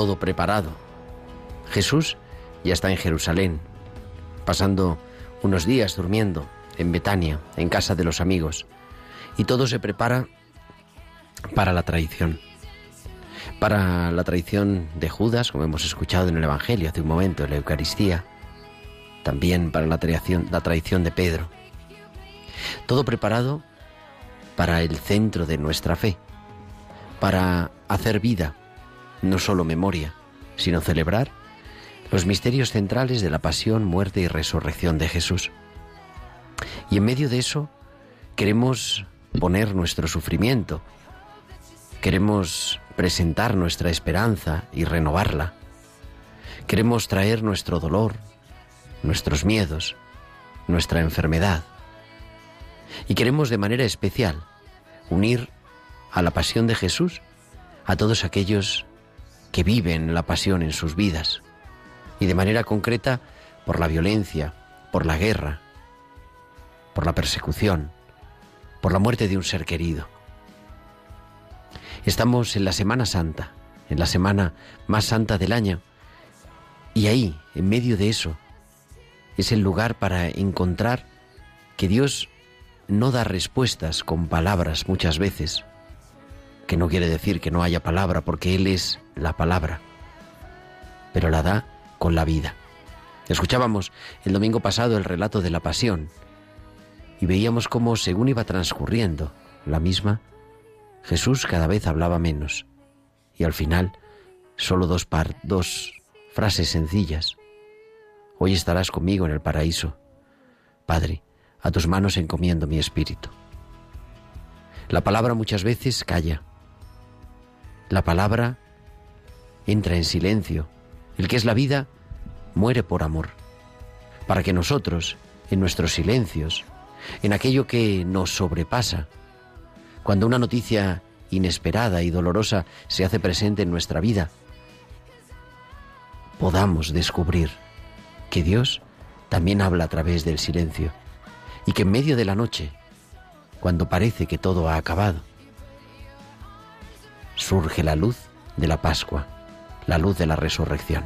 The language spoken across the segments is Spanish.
Todo preparado. Jesús ya está en Jerusalén, pasando unos días durmiendo en Betania, en casa de los amigos, y todo se prepara para la traición. Para la traición de Judas, como hemos escuchado en el Evangelio hace un momento, en la Eucaristía, también para la traición, la traición de Pedro. Todo preparado para el centro de nuestra fe, para hacer vida, no solo memoria, sino celebrar los misterios centrales de la pasión, muerte y resurrección de Jesús. Y en medio de eso queremos poner nuestro sufrimiento, queremos presentar nuestra esperanza y renovarla, queremos traer nuestro dolor, nuestros miedos, nuestra enfermedad, y queremos de manera especial unir a la pasión de Jesús a todos aquellos que viven la pasión en sus vidas, y de manera concreta por la violencia, por la guerra, por la persecución, por la muerte de un ser querido. Estamos en la Semana Santa, en la semana más santa del año, y ahí, en medio de eso, es el lugar para encontrar que Dios no da respuestas con palabras muchas veces, que no quiere decir que no haya palabra, porque Él es la palabra, pero la da con la vida. Escuchábamos el domingo pasado el relato de la pasión y veíamos cómo según iba transcurriendo la misma, Jesús cada vez hablaba menos y al final solo dos, par, dos frases sencillas. Hoy estarás conmigo en el paraíso. Padre, a tus manos encomiendo mi espíritu. La palabra muchas veces calla. La palabra entra en silencio. El que es la vida muere por amor. Para que nosotros, en nuestros silencios, en aquello que nos sobrepasa, cuando una noticia inesperada y dolorosa se hace presente en nuestra vida, podamos descubrir que Dios también habla a través del silencio y que en medio de la noche, cuando parece que todo ha acabado, surge la luz de la Pascua, la luz de la resurrección.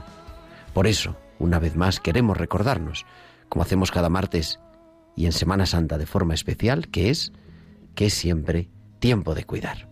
Por eso, una vez más, queremos recordarnos, como hacemos cada martes y en Semana Santa de forma especial, que es que es siempre tiempo de cuidar.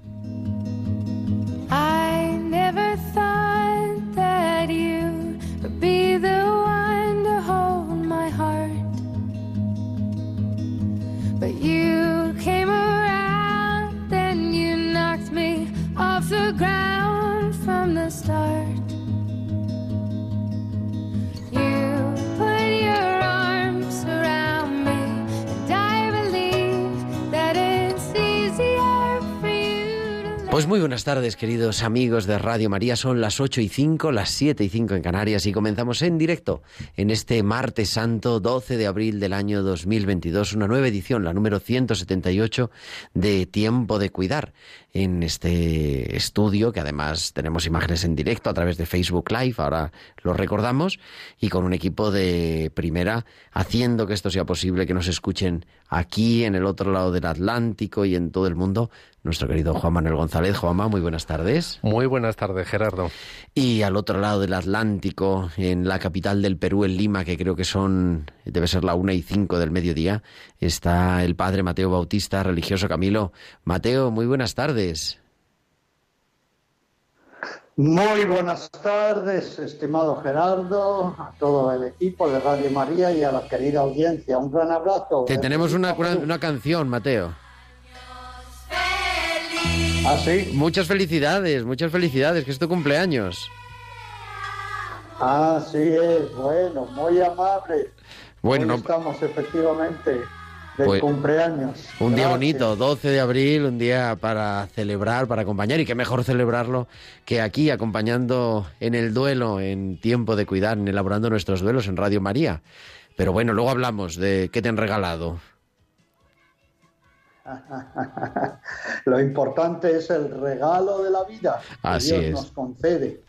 Pues muy buenas tardes, queridos amigos de Radio María. Son las 8 y 5, las 7 y 5 en Canarias y comenzamos en directo en este martes santo 12 de abril del año 2022, una nueva edición, la número 178 de Tiempo de Cuidar en este estudio, que además tenemos imágenes en directo a través de Facebook Live, ahora lo recordamos, y con un equipo de primera haciendo que esto sea posible, que nos escuchen aquí en el otro lado del Atlántico y en todo el mundo nuestro querido Juan Manuel González. Juanma, muy buenas tardes. Muy buenas tardes, Gerardo. Y al otro lado del Atlántico, en la capital del Perú, en Lima, que creo que son, debe ser la una y cinco del mediodía, está el padre Mateo Bautista, religioso Camilo. Mateo, muy buenas tardes. Muy buenas tardes, estimado Gerardo, a todo el equipo de Radio María y a la querida audiencia. Un gran abrazo. Te tenemos una, una canción, Mateo. ¿Ah, sí? Muchas felicidades, muchas felicidades, que es tu cumpleaños. Ah, sí, es bueno, muy amable. Bueno, estamos efectivamente de Pues, cumpleaños. un día Gracias. bonito, 12 de abril, un día para celebrar, para acompañar, y qué mejor celebrarlo que aquí, acompañando en el duelo, en tiempo de cuidar, en elaborando nuestros duelos en Radio María. Pero bueno, luego hablamos de qué te han regalado. Lo importante es el regalo de la vida que Así Dios es. nos concede.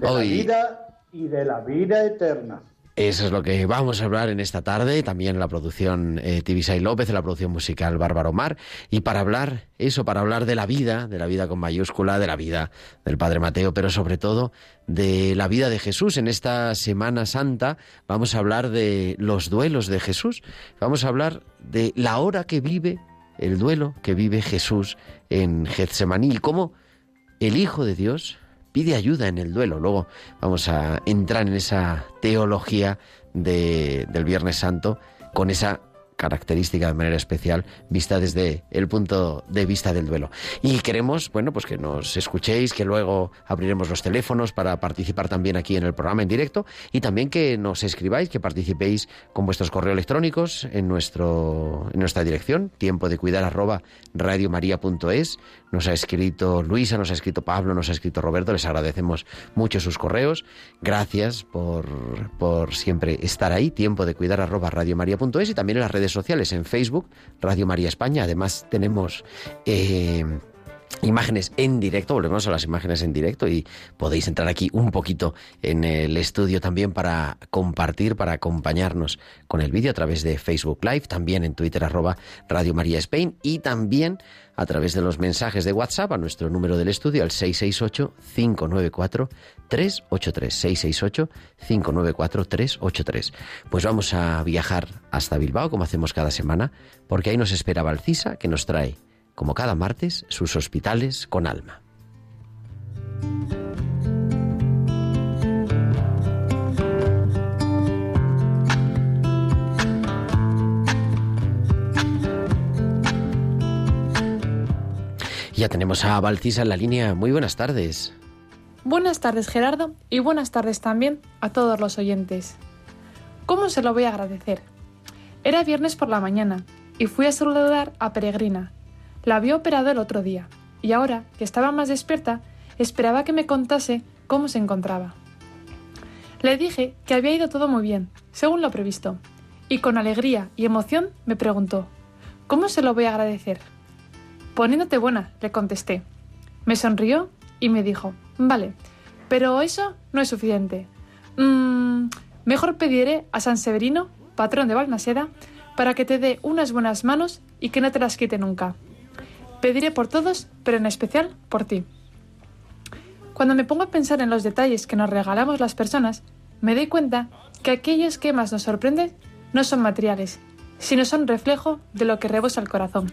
De la vida y de la vida eterna. Eso es lo que vamos a hablar en esta tarde, también en la producción eh, Tibisay López, en la producción musical Bárbaro Mar, y para hablar eso, para hablar de la vida, de la vida con mayúscula, de la vida del Padre Mateo, pero sobre todo de la vida de Jesús. En esta Semana Santa vamos a hablar de los duelos de Jesús, vamos a hablar de la hora que vive, el duelo que vive Jesús en Getsemaní y cómo el Hijo de Dios pide ayuda en el duelo. Luego vamos a entrar en esa teología de- del Viernes Santo con esa característica de manera especial vista desde el punto de vista del duelo. Y queremos, bueno, pues que nos escuchéis, que luego abriremos los teléfonos para participar también aquí en el programa en directo y también que nos escribáis, que participéis con vuestros correos electrónicos en nuestro en nuestra dirección, tiempo de cuidar arroba radiomaria.es. Nos ha escrito Luisa, nos ha escrito Pablo, nos ha escrito Roberto, les agradecemos mucho sus correos. Gracias por, por siempre estar ahí, tiempo de cuidar arroba radiomaria.es y también en las redes sociales, en Facebook, Radio María España. Además tenemos... eh, imágenes en directo, volvemos a las imágenes en directo y podéis entrar aquí un poquito en el estudio también para compartir, para acompañarnos con el vídeo a través de Facebook Live, también en Twitter arroba Radio María Spain y también a través de los mensajes de WhatsApp a nuestro número del estudio al 668-594-383. 668-594-383. Pues vamos a viajar hasta Bilbao como hacemos cada semana porque ahí nos espera Valcisa que nos trae como cada martes, sus hospitales con alma. Ya tenemos a Valcisa en la línea. Muy buenas tardes. Buenas tardes Gerardo y buenas tardes también a todos los oyentes. ¿Cómo se lo voy a agradecer? Era viernes por la mañana y fui a saludar a Peregrina. La había operado el otro día y ahora que estaba más despierta esperaba que me contase cómo se encontraba. Le dije que había ido todo muy bien, según lo previsto, y con alegría y emoción me preguntó, ¿cómo se lo voy a agradecer? Poniéndote buena, le contesté. Me sonrió y me dijo, vale, pero eso no es suficiente. Mm, mejor pediré a San Severino, patrón de Balmaseda, para que te dé unas buenas manos y que no te las quite nunca. Pediré por todos, pero en especial por ti. Cuando me pongo a pensar en los detalles que nos regalamos las personas, me doy cuenta que aquellos que más nos sorprenden no son materiales, sino son reflejo de lo que rebosa el corazón.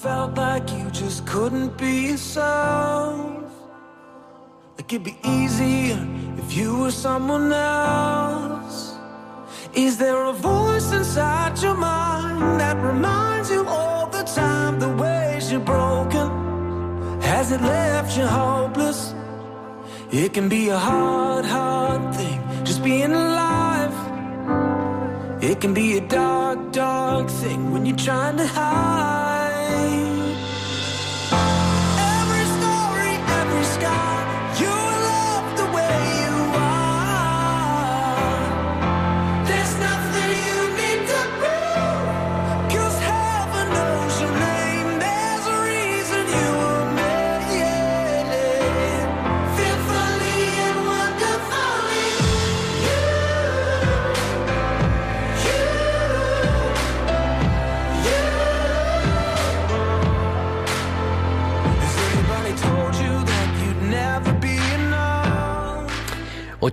felt like you just couldn't be yourself? Like it'd be easier if you were someone else? Is there a voice inside your mind that reminds you all the time the ways you're broken? Has it left you hopeless? It can be a hard, hard thing just being alive. It can be a dark, dark thing when you're trying to hide.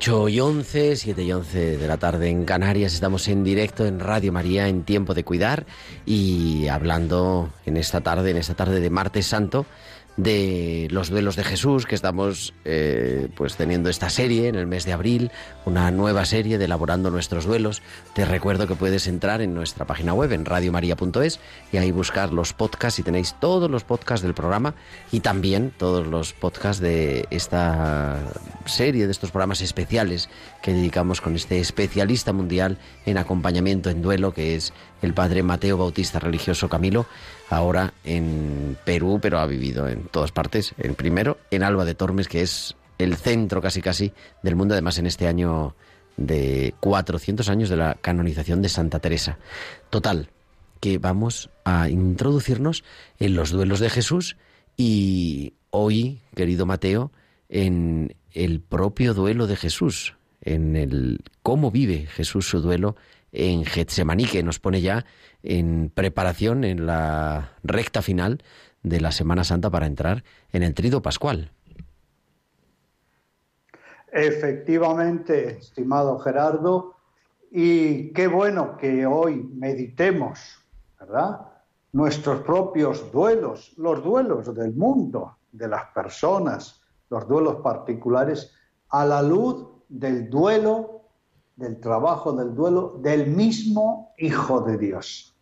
8 y 11, 7 y 11 de la tarde en Canarias. Estamos en directo en Radio María en Tiempo de Cuidar y hablando en esta tarde, en esta tarde de Martes Santo, de los duelos de Jesús que estamos eh, pues teniendo esta serie en el mes de abril, una nueva serie de elaborando nuestros duelos. Te recuerdo que puedes entrar en nuestra página web en radiomaria.es y ahí buscar los podcasts y tenéis todos los podcasts del programa y también todos los podcasts de esta serie de estos programas especiales que dedicamos con este especialista mundial en acompañamiento en duelo que es el padre Mateo Bautista Religioso Camilo, ahora en Perú, pero ha vivido en todas partes. En primero, en Alba de Tormes, que es el centro casi casi del mundo, además en este año de 400 años de la canonización de Santa Teresa. Total, que vamos a introducirnos en los duelos de Jesús y hoy, querido Mateo, en el propio duelo de Jesús, en el cómo vive Jesús su duelo en Getsemaní, que nos pone ya en preparación en la recta final de la Semana Santa para entrar en el trido pascual. Efectivamente, estimado Gerardo, y qué bueno que hoy meditemos, ¿verdad? Nuestros propios duelos, los duelos del mundo, de las personas, los duelos particulares, a la luz del duelo, del trabajo del duelo del mismo Hijo de Dios.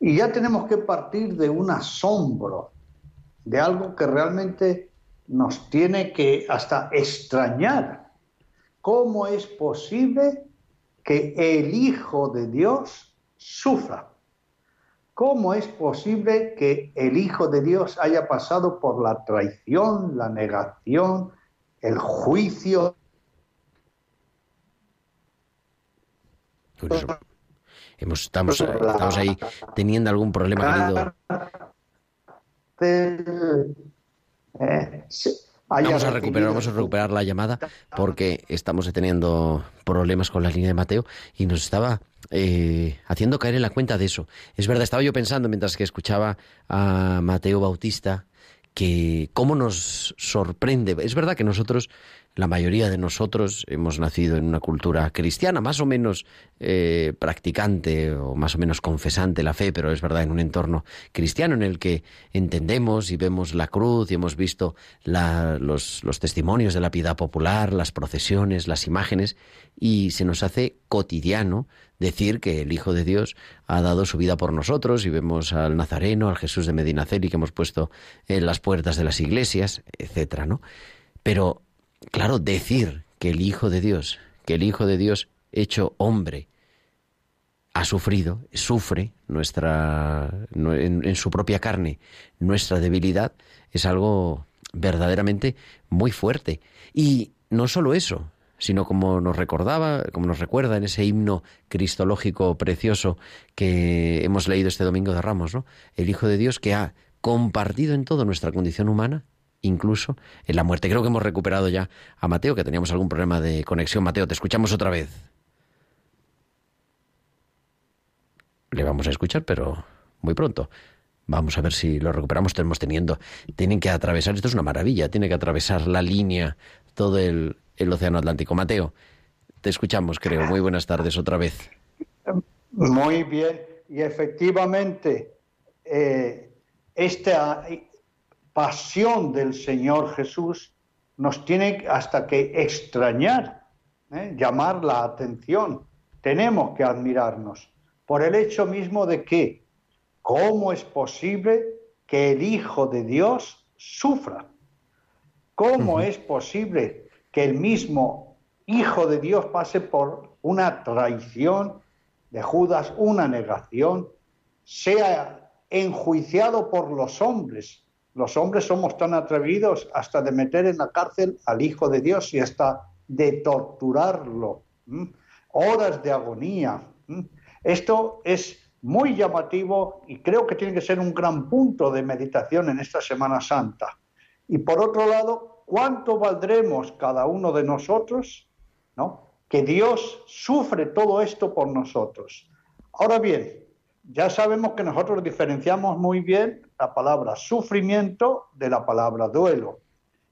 Y ya tenemos que partir de un asombro, de algo que realmente nos tiene que hasta extrañar. ¿Cómo es posible que el Hijo de Dios sufra? ¿Cómo es posible que el Hijo de Dios haya pasado por la traición, la negación, el juicio? Hemos, estamos, ahí teniendo algún problema. Eh, Vamos a recuperar, vamos a recuperar la llamada porque estamos teniendo problemas con la línea de Mateo y nos estaba eh, haciendo caer en la cuenta de eso. Es verdad, estaba yo pensando mientras que escuchaba a Mateo Bautista que cómo nos sorprende. Es verdad que nosotros, la mayoría de nosotros, hemos nacido en una cultura cristiana, más o menos eh, practicante o más o menos confesante la fe, pero es verdad en un entorno cristiano en el que entendemos y vemos la cruz y hemos visto los, los testimonios de la piedad popular, las procesiones, las imágenes, y se nos hace cotidiano decir que el Hijo de Dios ha dado su vida por nosotros y vemos al Nazareno, al Jesús de Medinaceli que hemos puesto en las puertas de las iglesias, etcétera, ¿no? Pero claro, decir que el Hijo de Dios, que el Hijo de Dios hecho hombre ha sufrido, sufre nuestra en, su propia carne nuestra debilidad es algo verdaderamente muy fuerte y no solo eso sino como nos recordaba, como nos recuerda en ese himno cristológico precioso que hemos leído este domingo de Ramos. El Hijo de Dios que ha compartido en todo nuestra condición humana, incluso en la muerte. Creo que hemos recuperado ya a Mateo, que teníamos algún problema de conexión. Mateo, te escuchamos otra vez. Le vamos a escuchar, pero muy pronto. Vamos a ver si lo recuperamos. Tenemos teniendo, tienen que atravesar, esto es una maravilla, tiene que atravesar la línea, todo el, el Océano Atlántico. Mateo, te escuchamos, creo. Muy buenas tardes otra vez. Muy bien, y efectivamente, eh, esta pasión del Señor Jesús nos tiene hasta que extrañar, ¿eh? llamar la atención. Tenemos que admirarnos por el hecho mismo de que, ¿cómo es posible que el Hijo de Dios sufra? ¿Cómo es posible que el mismo Hijo de Dios pase por una traición de Judas, una negación, sea enjuiciado por los hombres? Los hombres somos tan atrevidos hasta de meter en la cárcel al Hijo de Dios y hasta de torturarlo. Horas de agonía. Esto es muy llamativo y creo que tiene que ser un gran punto de meditación en esta Semana Santa. Y por otro lado, ¿cuánto valdremos cada uno de nosotros? ¿No? Que Dios sufre todo esto por nosotros. Ahora bien, ya sabemos que nosotros diferenciamos muy bien la palabra sufrimiento de la palabra duelo.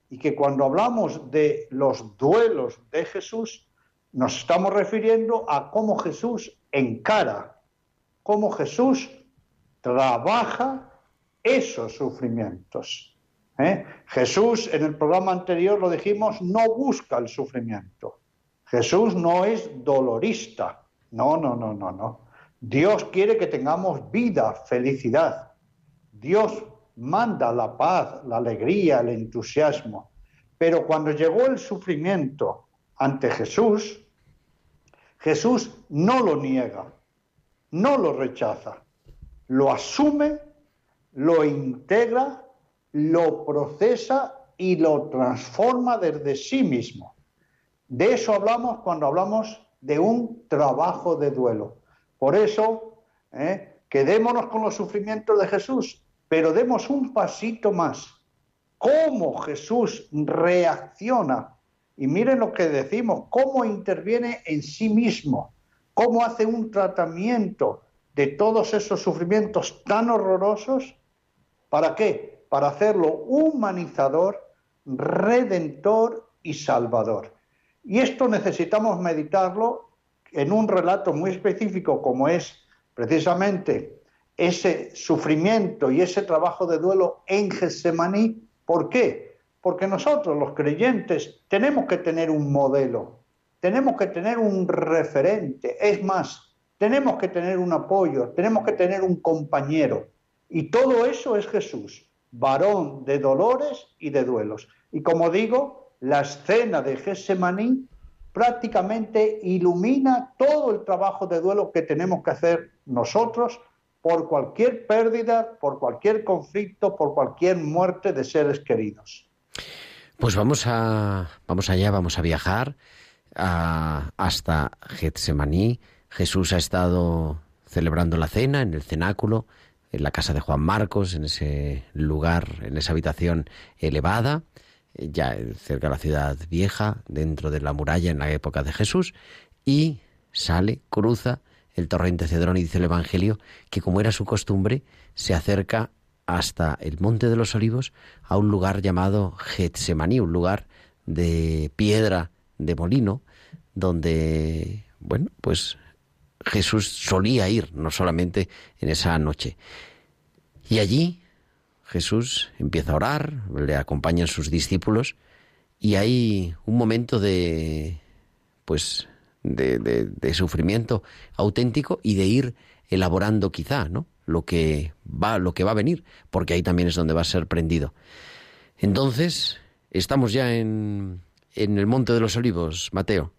Y que cuando hablamos de los duelos de Jesús, nos estamos refiriendo a cómo Jesús encara, cómo Jesús trabaja esos sufrimientos. ¿eh? Jesús, en el programa anterior lo dijimos, no busca el sufrimiento. Jesús no es dolorista. No, no, no, no, no. Dios quiere que tengamos vida, felicidad. Dios manda la paz, la alegría, el entusiasmo. Pero cuando llegó el sufrimiento ante Jesús, Jesús no lo niega, no lo rechaza, lo asume, lo integra, lo procesa y lo transforma desde sí mismo. De eso hablamos cuando hablamos de un trabajo de duelo. Por eso, ¿eh? quedémonos con los sufrimientos de Jesús, pero demos un pasito más. ¿Cómo Jesús reacciona? Y miren lo que decimos, cómo interviene en sí mismo, cómo hace un tratamiento de todos esos sufrimientos tan horrorosos. ¿Para qué? Para hacerlo humanizador, redentor y salvador. Y esto necesitamos meditarlo en un relato muy específico como es precisamente ese sufrimiento y ese trabajo de duelo en Getsemaní. ¿Por qué? Porque nosotros los creyentes tenemos que tener un modelo, tenemos que tener un referente, es más, tenemos que tener un apoyo, tenemos que tener un compañero. Y todo eso es Jesús, varón de dolores y de duelos. Y como digo, la escena de Getsemaní prácticamente ilumina todo el trabajo de duelo que tenemos que hacer nosotros por cualquier pérdida, por cualquier conflicto, por cualquier muerte de seres queridos. Pues vamos a vamos allá, vamos a viajar hasta Getsemaní. Jesús ha estado celebrando la cena en el cenáculo, en la casa de Juan Marcos, en ese lugar, en esa habitación elevada, ya cerca de la ciudad vieja, dentro de la muralla en la época de Jesús, y sale, cruza el torrente Cedrón y dice el Evangelio que como era su costumbre, se acerca hasta el Monte de los Olivos a un lugar llamado Getsemaní, un lugar de piedra de molino, donde, bueno, pues Jesús solía ir, no solamente en esa noche. Y allí Jesús empieza a orar, le acompañan sus discípulos y hay un momento de, pues, de, sufrimiento auténtico y de ir elaborando quizá, ¿no? Lo que va, lo que va a venir, porque ahí también es donde va a ser prendido. Entonces, estamos ya en, en el Monte de los Olivos, Mateo.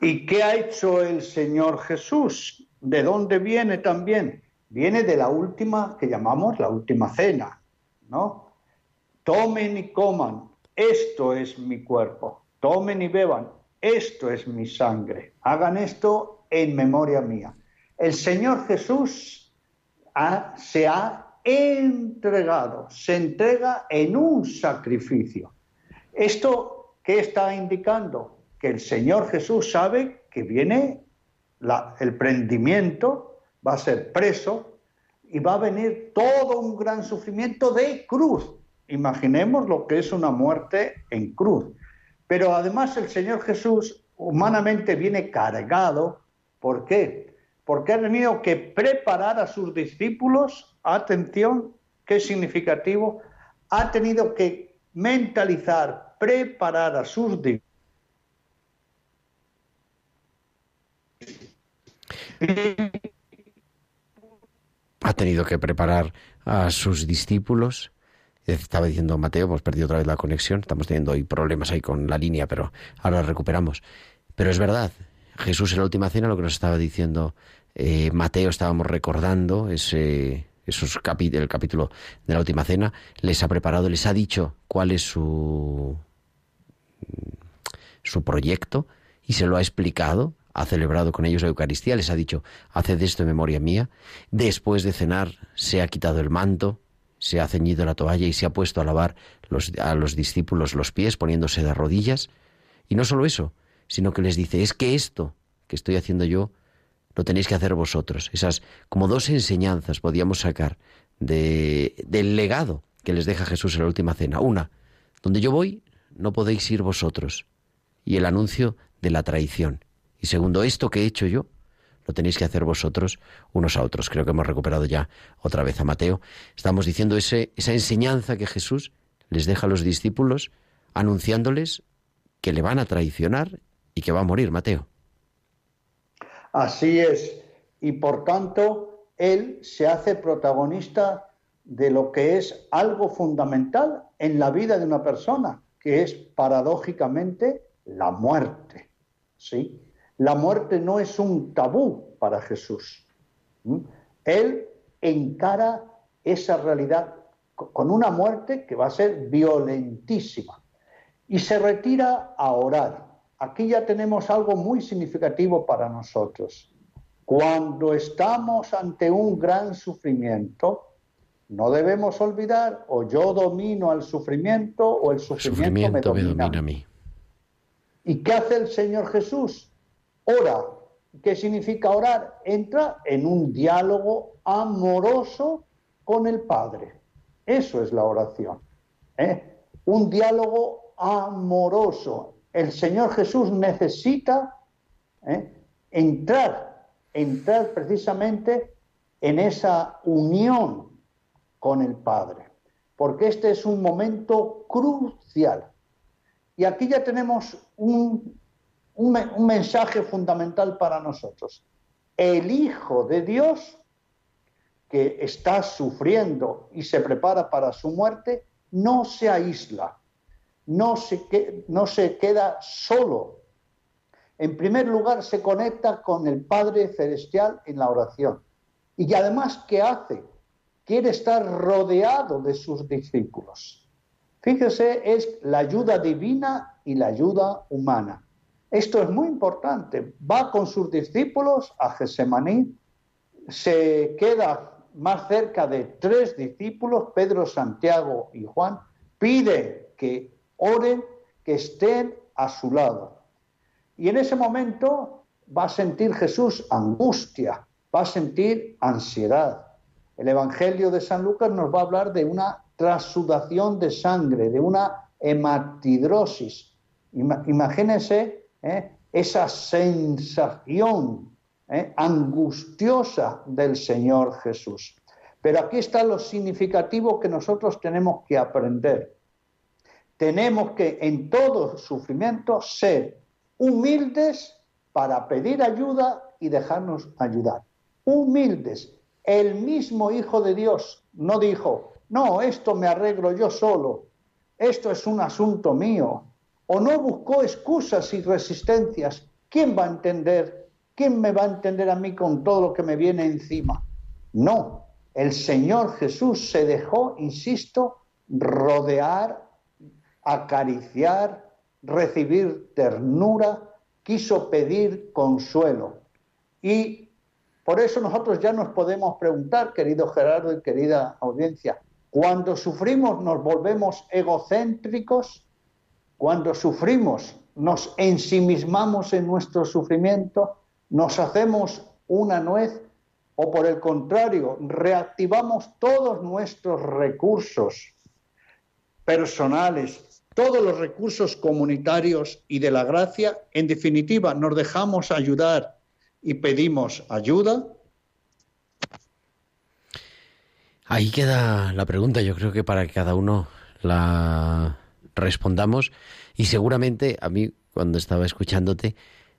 ¿Y qué ha hecho el Señor Jesús? ¿De dónde viene también? Viene de la última que llamamos la última cena, ¿no? Tomen y coman, esto es mi cuerpo. Tomen y beban, esto es mi sangre. Hagan esto en memoria mía. El Señor Jesús se ha entregado, se entrega en un sacrificio. ¿Esto qué está indicando? Que el Señor Jesús sabe que viene el prendimiento, va a ser preso y va a venir todo un gran sufrimiento de cruz. Imaginemos lo que es una muerte en cruz. Pero además el Señor Jesús humanamente viene cargado. ¿Por qué? Porque ha tenido que preparar a sus discípulos atención, qué significativo, ha tenido que mentalizar, preparar a sus ha tenido que preparar a sus discípulos. Estaba diciendo Mateo, hemos perdido otra vez la conexión, estamos teniendo problemas ahí con la línea, pero ahora recuperamos. Pero es verdad, Jesús en la última cena, lo que nos estaba diciendo eh, Mateo, estábamos recordando ese, esos el capítulo de la última cena, les ha preparado, les ha dicho cuál es su, su proyecto y se lo ha explicado, ha celebrado con ellos la Eucaristía, les ha dicho, haced esto en memoria mía. Después de cenar se ha quitado el manto, se ha ceñido la toalla y se ha puesto a lavar a los discípulos los pies poniéndose de rodillas. Y no solo eso, sino que les dice, es que esto que estoy haciendo yo, lo tenéis que hacer vosotros. Esas como dos enseñanzas podíamos sacar de, del legado que les deja Jesús en la última cena. Una, donde yo voy, no podéis ir vosotros. Y el anuncio de la traición. Y segundo, esto que he hecho yo, lo tenéis que hacer vosotros unos a otros. Creo que hemos recuperado ya otra vez a Mateo. Estamos diciendo ese, esa enseñanza que Jesús les deja a los discípulos, anunciándoles que le van a traicionar y que va a morir Mateo. Así es. Y por tanto, él se hace protagonista de lo que es algo fundamental en la vida de una persona, que es paradójicamente la muerte. ¿Sí? La muerte no es un tabú para Jesús. Él encara esa realidad con una muerte que va a ser violentísima y se retira a orar aquí ya tenemos algo muy significativo para nosotros. Cuando estamos ante un gran sufrimiento, no debemos olvidar o yo domino al sufrimiento o el sufrimiento, me, domina. a mí. ¿Y qué hace el Señor Jesús? Ora. ¿Qué significa orar? Entra en un diálogo amoroso con el Padre. Eso es la oración. ¿eh? Un diálogo amoroso el Señor Jesús necesita ¿eh? entrar, entrar precisamente en esa unión con el Padre, porque este es un momento crucial. Y aquí ya tenemos un, un mensaje fundamental para nosotros. El Hijo de Dios, que está sufriendo y se prepara para su muerte, no se aísla, no se, no se queda solo. En primer lugar, se conecta con el Padre Celestial en la oración. Y además, ¿qué hace? Quiere estar rodeado de sus discípulos. Fíjese, es la ayuda divina y la ayuda humana. Esto es muy importante. Va con sus discípulos a Gesemaní, se queda más cerca de tres discípulos, Pedro, Santiago y Juan, pide que oren, que estén a su lado. Y en ese momento va a sentir Jesús angustia, va a sentir ansiedad. El Evangelio de San Lucas nos va a hablar de una trasudación de sangre, de una hematidrosis. Imagínense ¿eh? esa sensación ¿eh? angustiosa del Señor Jesús. Pero aquí está lo significativo que nosotros tenemos que aprender tenemos que en todo sufrimiento ser humildes para pedir ayuda y dejarnos ayudar. Humildes. El mismo Hijo de Dios no dijo, no, esto me arreglo yo solo, esto es un asunto mío. O no buscó excusas y resistencias. ¿Quién va a entender? ¿Quién me va a entender a mí con todo lo que me viene encima? No, el Señor Jesús se dejó, insisto, rodear acariciar, recibir ternura, quiso pedir consuelo. Y por eso nosotros ya nos podemos preguntar, querido Gerardo y querida audiencia, cuando sufrimos nos volvemos egocéntricos, cuando sufrimos nos ensimismamos en nuestro sufrimiento, nos hacemos una nuez o por el contrario, reactivamos todos nuestros recursos personales, todos los recursos comunitarios y de la gracia, en definitiva, nos dejamos ayudar y pedimos ayuda? Ahí queda la pregunta, yo creo que para cada uno la respondamos y seguramente a mí cuando estaba escuchándote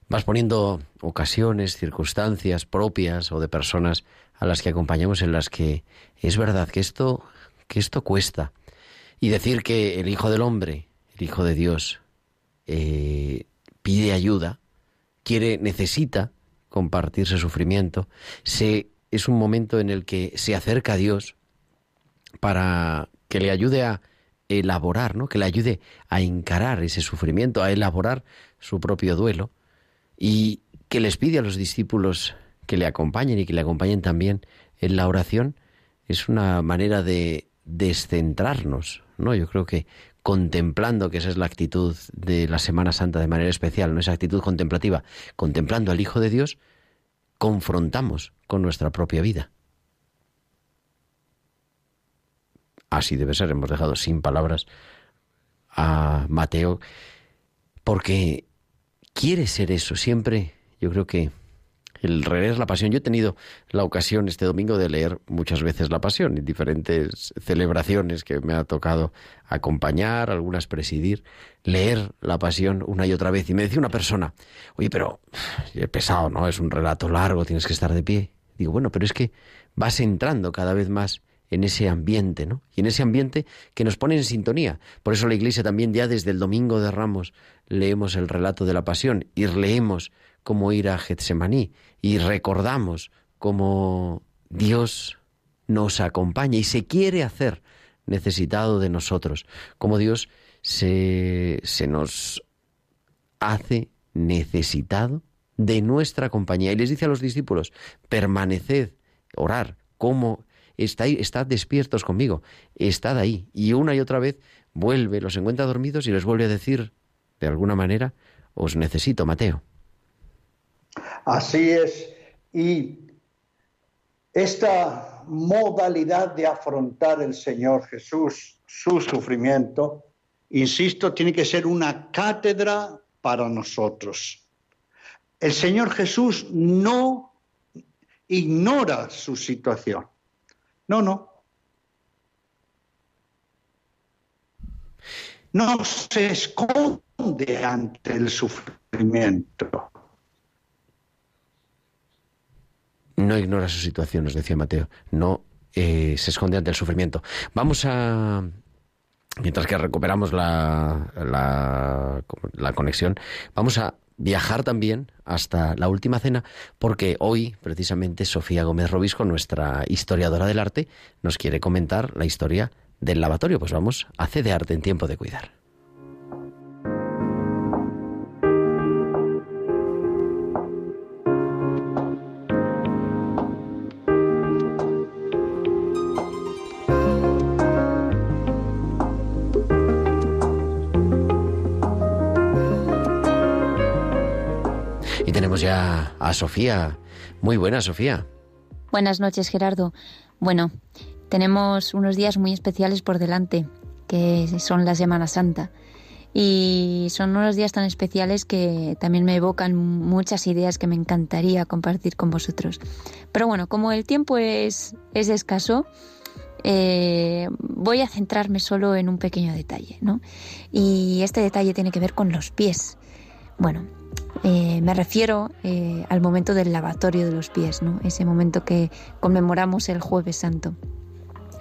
vas poniendo ocasiones, circunstancias propias o de personas a las que acompañamos en las que es verdad que esto que esto cuesta. Y decir que el Hijo del Hombre, el Hijo de Dios, eh, pide ayuda, quiere, necesita compartirse sufrimiento, se, es un momento en el que se acerca a Dios para que le ayude a elaborar, ¿no? que le ayude a encarar ese sufrimiento, a elaborar su propio duelo y que les pide a los discípulos que le acompañen y que le acompañen también en la oración, es una manera de descentrarnos, ¿no? Yo creo que contemplando, que esa es la actitud de la Semana Santa de manera especial, ¿no? Esa actitud contemplativa, contemplando al Hijo de Dios, confrontamos con nuestra propia vida. Así debe ser, hemos dejado sin palabras a Mateo, porque quiere ser eso, siempre yo creo que el releer la pasión. Yo he tenido la ocasión este domingo de leer muchas veces la pasión en diferentes celebraciones que me ha tocado acompañar, algunas presidir, leer la pasión una y otra vez. Y me decía una persona, oye, pero es pesado, ¿no? Es un relato largo, tienes que estar de pie. Digo, bueno, pero es que vas entrando cada vez más en ese ambiente, ¿no? Y en ese ambiente que nos pone en sintonía. Por eso la Iglesia también ya desde el Domingo de Ramos leemos el relato de la Pasión y leemos cómo ir a Getsemaní y recordamos cómo Dios nos acompaña y se quiere hacer necesitado de nosotros, cómo Dios se, se nos hace necesitado de nuestra compañía. Y les dice a los discípulos, permaneced, orar, como estad despiertos conmigo, estad ahí. Y una y otra vez vuelve, los encuentra dormidos y les vuelve a decir, de alguna manera, os necesito, Mateo. Así es. Y esta modalidad de afrontar el Señor Jesús su sufrimiento, insisto, tiene que ser una cátedra para nosotros. El Señor Jesús no ignora su situación. No, no. No se esconde ante el sufrimiento. no ignora su situación, nos decía Mateo, no eh, se esconde ante el sufrimiento. Vamos a, mientras que recuperamos la, la, la, conexión, vamos a viajar también hasta la última cena, porque hoy, precisamente, Sofía Gómez Robisco, nuestra historiadora del arte, nos quiere comentar la historia del lavatorio. Pues vamos a C de arte en tiempo de cuidar. A Sofía. Muy buena, Sofía. Buenas noches, Gerardo. Bueno, tenemos unos días muy especiales por delante, que son la Semana Santa. Y son unos días tan especiales que también me evocan muchas ideas que me encantaría compartir con vosotros. Pero bueno, como el tiempo es, es escaso, eh, voy a centrarme solo en un pequeño detalle, ¿no? Y este detalle tiene que ver con los pies. Bueno, eh, me refiero eh, al momento del lavatorio de los pies, ¿no? ese momento que conmemoramos el jueves santo.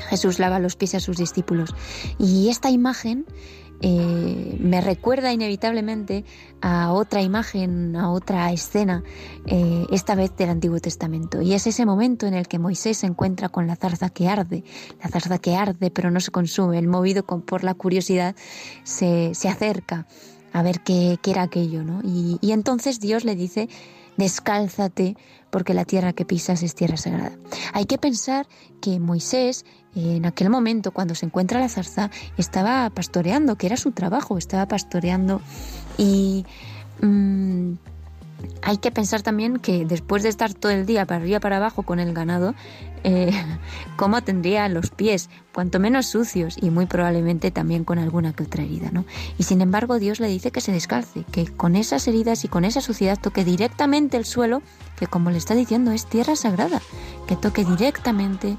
Jesús lava los pies a sus discípulos. Y esta imagen eh, me recuerda inevitablemente a otra imagen, a otra escena, esta vez del Antiguo Testamento. Y es ese momento en el que Moisés se encuentra con la zarza que arde, la zarza que arde pero no se consume. El movido por la curiosidad se, se acerca a ver qué, era aquello, ¿no? Y, y entonces Dios le dice, descálzate porque la tierra que pisas es tierra sagrada. Hay que pensar que Moisés en aquel momento cuando se encuentra la zarza estaba pastoreando, que era su trabajo, estaba pastoreando y mm, hay que pensar también que después de estar todo el día para arriba para abajo con el ganado, eh, cómo tendría los pies, cuanto menos sucios y muy probablemente también con alguna que otra herida, ¿no? Y sin embargo Dios le dice que se descalce, que con esas heridas y con esa suciedad toque directamente el suelo, que como le está diciendo es tierra sagrada, que toque directamente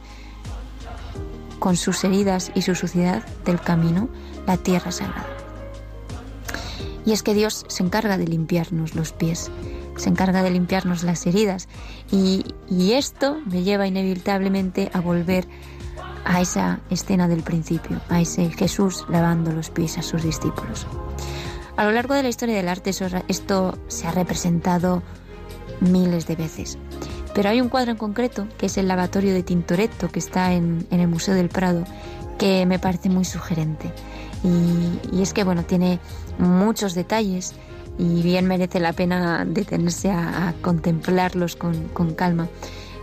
con sus heridas y su suciedad del camino, la tierra sagrada. Y es que Dios se encarga de limpiarnos los pies, se encarga de limpiarnos las heridas y, esto me lleva inevitablemente a volver a esa escena del principio, a ese Jesús lavando los pies a sus discípulos. A lo largo de la historia del arte esto se ha representado miles de veces. Pero hay un cuadro en concreto, que es el lavatorio de Tintoretto, que está en, el Museo del Prado, que me parece muy sugerente. Y, es que, bueno, tiene muchos detalles y bien merece la pena detenerse a, contemplarlos con, calma.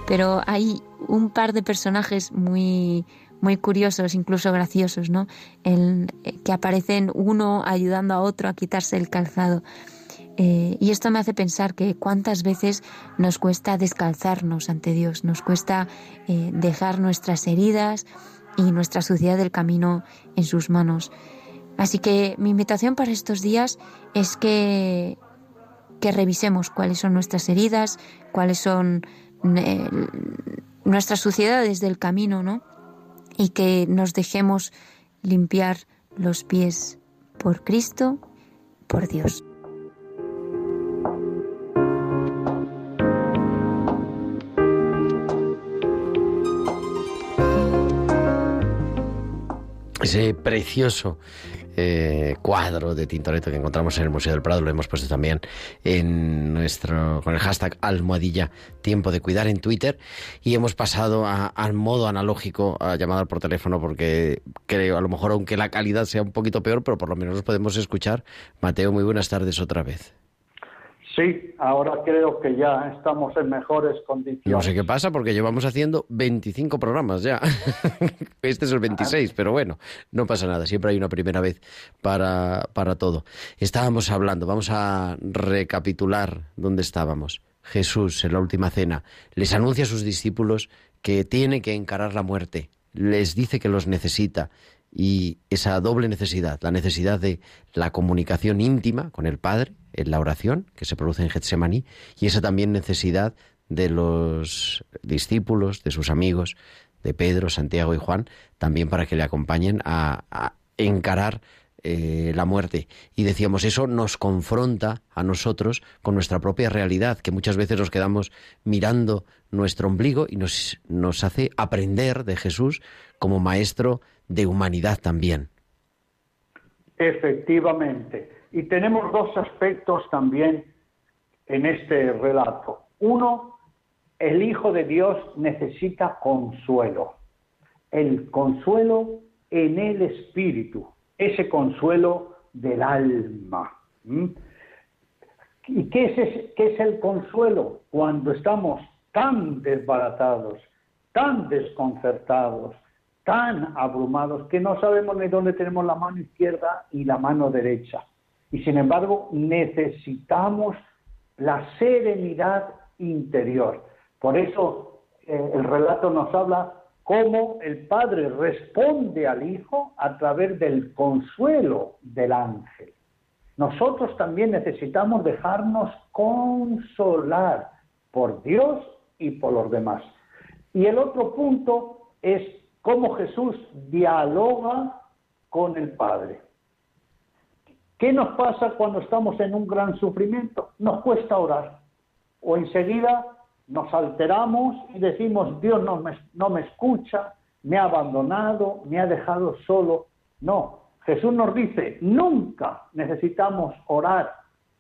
Pero hay un par de personajes muy, muy curiosos, incluso graciosos, ¿no? El, que aparecen uno ayudando a otro a quitarse el calzado. Eh, y esto me hace pensar que cuántas veces nos cuesta descalzarnos ante Dios, nos cuesta eh, dejar nuestras heridas y nuestra suciedad del camino en sus manos. Así que mi invitación para estos días es que, que revisemos cuáles son nuestras heridas, cuáles son eh, nuestras suciedades del camino, ¿no? Y que nos dejemos limpiar los pies por Cristo, por Dios. Ese precioso eh, cuadro de Tintoretto que encontramos en el Museo del Prado, lo hemos puesto también en nuestro con el hashtag almohadilla tiempo de cuidar en Twitter y hemos pasado al modo analógico a llamar por teléfono porque creo a lo mejor aunque la calidad sea un poquito peor, pero por lo menos nos podemos escuchar. Mateo, muy buenas tardes otra vez. Sí, ahora creo que ya estamos en mejores condiciones. No sé qué pasa porque llevamos haciendo 25 programas ya. este es el 26, pero bueno, no pasa nada. Siempre hay una primera vez para, para todo. Estábamos hablando, vamos a recapitular dónde estábamos. Jesús en la última cena les anuncia a sus discípulos que tiene que encarar la muerte. Les dice que los necesita y esa doble necesidad, la necesidad de la comunicación íntima con el Padre en la oración que se produce en Getsemaní y esa también necesidad de los discípulos, de sus amigos, de Pedro, Santiago y Juan, también para que le acompañen a, encarar eh, la muerte. Y decíamos, eso nos confronta a nosotros con nuestra propia realidad, que muchas veces nos quedamos mirando nuestro ombligo y nos, nos hace aprender de Jesús como maestro de humanidad también. Efectivamente. Y tenemos dos aspectos también en este relato. Uno, el Hijo de Dios necesita consuelo. El consuelo en el Espíritu, ese consuelo del alma. ¿Y qué es, qué es el consuelo? Cuando estamos tan desbaratados, tan desconcertados, tan abrumados, que no sabemos ni dónde tenemos la mano izquierda y la mano derecha y sin embargo necesitamos la serenidad interior. Por eso eh, el relato nos habla cómo el Padre responde al Hijo a través del consuelo del ángel. Nosotros también necesitamos dejarnos consolar por Dios y por los demás. Y el otro punto es cómo Jesús dialoga con el Padre. ¿Qué nos pasa cuando estamos en un gran sufrimiento? Nos cuesta orar. O enseguida nos alteramos y decimos, Dios no me, no me escucha, me ha abandonado, me ha dejado solo. No, Jesús nos dice, nunca necesitamos orar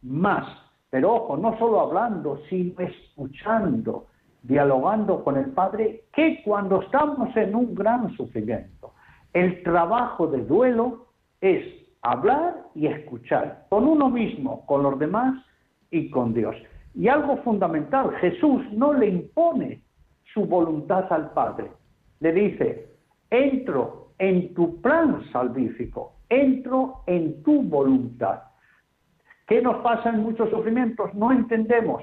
más. Pero ojo, no solo hablando, sino escuchando, dialogando con el Padre, que cuando estamos en un gran sufrimiento. El trabajo de duelo es hablar y escuchar, con uno mismo, con los demás y con Dios. Y algo fundamental, Jesús no le impone su voluntad al Padre. Le dice, entro en tu plan salvífico, entro en tu voluntad. ¿Qué nos pasa en muchos sufrimientos? No entendemos,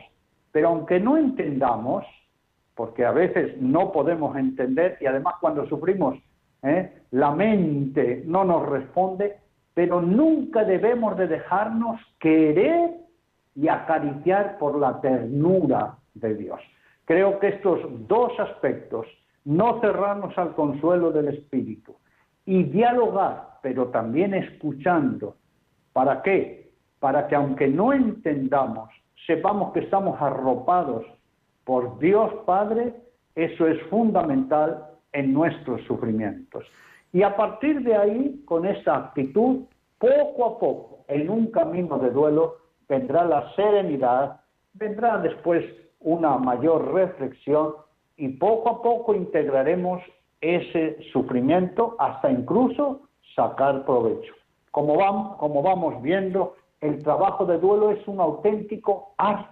pero aunque no entendamos, porque a veces no podemos entender y además cuando sufrimos ¿eh? la mente no nos responde, pero nunca debemos de dejarnos querer y acariciar por la ternura de Dios. Creo que estos dos aspectos no cerrarnos al consuelo del Espíritu y dialogar, pero también escuchando. ¿Para qué? Para que aunque no entendamos, sepamos que estamos arropados por Dios Padre, eso es fundamental en nuestros sufrimientos. Y a partir de ahí, con esta actitud, poco a poco, en un camino de duelo, vendrá la serenidad, vendrá después una mayor reflexión y poco a poco integraremos ese sufrimiento hasta incluso sacar provecho. Como vamos, como vamos viendo, el trabajo de duelo es un auténtico arte,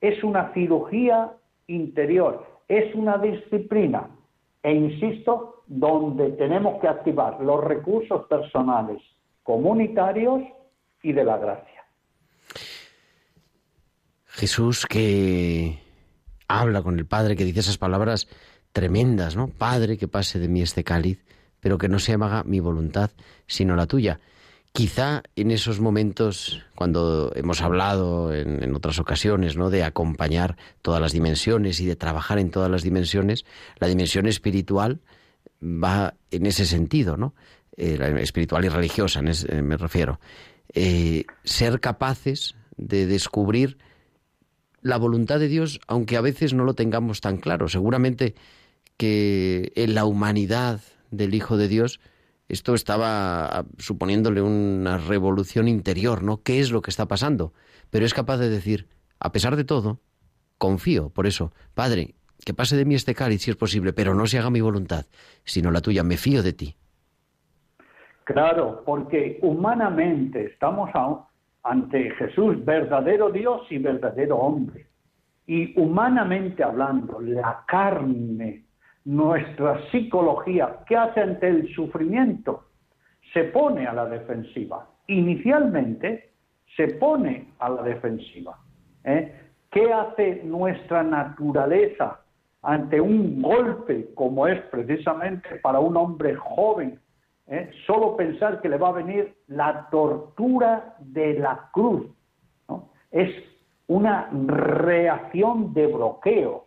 es una cirugía interior, es una disciplina. E insisto, donde tenemos que activar los recursos personales, comunitarios y de la gracia. Jesús que habla con el Padre, que dice esas palabras tremendas, ¿no? Padre, que pase de mí este cáliz, pero que no se haga mi voluntad, sino la tuya. Quizá en esos momentos, cuando hemos hablado en, otras ocasiones, ¿no? De acompañar todas las dimensiones y de trabajar en todas las dimensiones, la dimensión espiritual va en ese sentido, ¿no? Eh, espiritual y religiosa, eh, me refiero. Eh, ser capaces de descubrir la voluntad de Dios, aunque a veces no lo tengamos tan claro. Seguramente que en la humanidad del Hijo de Dios esto estaba suponiéndole una revolución interior, ¿no? ¿Qué es lo que está pasando? Pero es capaz de decir, a pesar de todo, confío, por eso, Padre, que pase de mí este cáliz si es posible, pero no se haga mi voluntad, sino la tuya, me fío de ti. Claro, porque humanamente estamos ante Jesús, verdadero Dios y verdadero hombre. Y humanamente hablando, la carne nuestra psicología, ¿qué hace ante el sufrimiento? Se pone a la defensiva. Inicialmente se pone a la defensiva. ¿eh? ¿Qué hace nuestra naturaleza ante un golpe como es precisamente para un hombre joven? ¿eh? Solo pensar que le va a venir la tortura de la cruz. Es una reacción de bloqueo.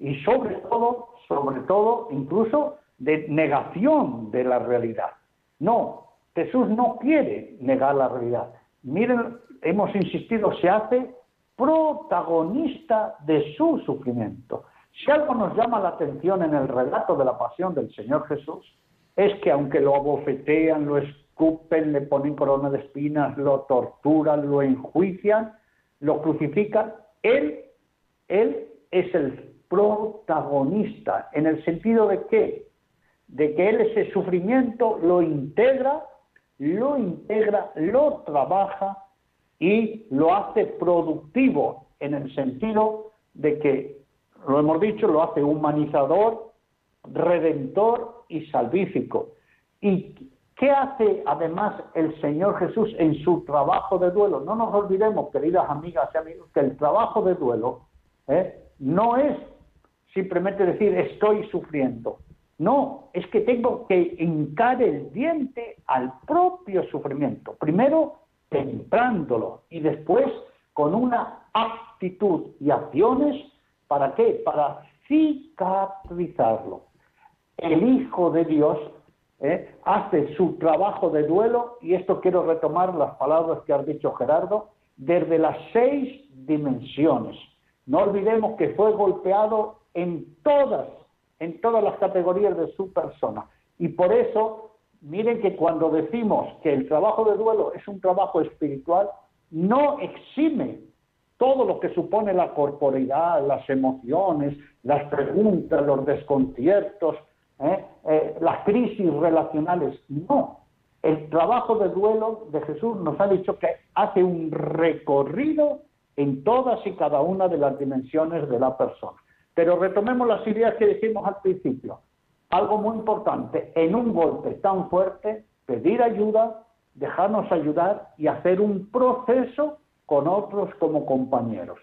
Y sobre todo sobre todo incluso de negación de la realidad. No, Jesús no quiere negar la realidad. Miren, hemos insistido, se hace protagonista de su sufrimiento. Si algo nos llama la atención en el relato de la pasión del Señor Jesús, es que aunque lo abofetean, lo escupen, le ponen corona de espinas, lo torturan, lo enjuician, lo crucifican, Él, Él es el protagonista, en el sentido de que, de que él ese sufrimiento lo integra, lo integra, lo trabaja y lo hace productivo, en el sentido de que, lo hemos dicho, lo hace humanizador, redentor y salvífico. ¿Y qué hace además el Señor Jesús en su trabajo de duelo? No nos olvidemos, queridas amigas y amigos, que el trabajo de duelo ¿eh? no es simplemente decir estoy sufriendo. No, es que tengo que hincar el diente al propio sufrimiento. Primero temprándolo y después con una actitud y acciones, ¿para qué? Para cicatrizarlo. El Hijo de Dios ¿eh? hace su trabajo de duelo, y esto quiero retomar las palabras que ha dicho Gerardo, desde las seis dimensiones. No olvidemos que fue golpeado en todas, en todas las categorías de su persona. Y por eso, miren que cuando decimos que el trabajo de duelo es un trabajo espiritual, no exime todo lo que supone la corporidad, las emociones, las preguntas, los desconciertos, ¿eh? Eh, las crisis relacionales. No. El trabajo de duelo de Jesús nos ha dicho que hace un recorrido en todas y cada una de las dimensiones de la persona. Pero retomemos las ideas que dijimos al principio. Algo muy importante, en un golpe tan fuerte, pedir ayuda, dejarnos ayudar y hacer un proceso con otros como compañeros.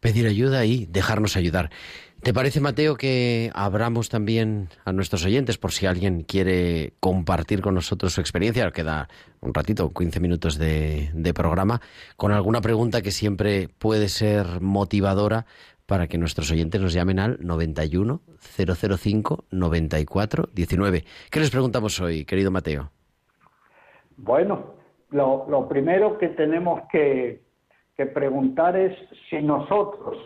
Pedir ayuda y dejarnos ayudar. ¿Te parece, Mateo, que abramos también a nuestros oyentes por si alguien quiere compartir con nosotros su experiencia? Queda un ratito, 15 minutos de, de programa, con alguna pregunta que siempre puede ser motivadora para que nuestros oyentes nos llamen al 91 005 94 19. ¿Qué les preguntamos hoy, querido Mateo? Bueno, lo, lo primero que tenemos que, que preguntar es si nosotros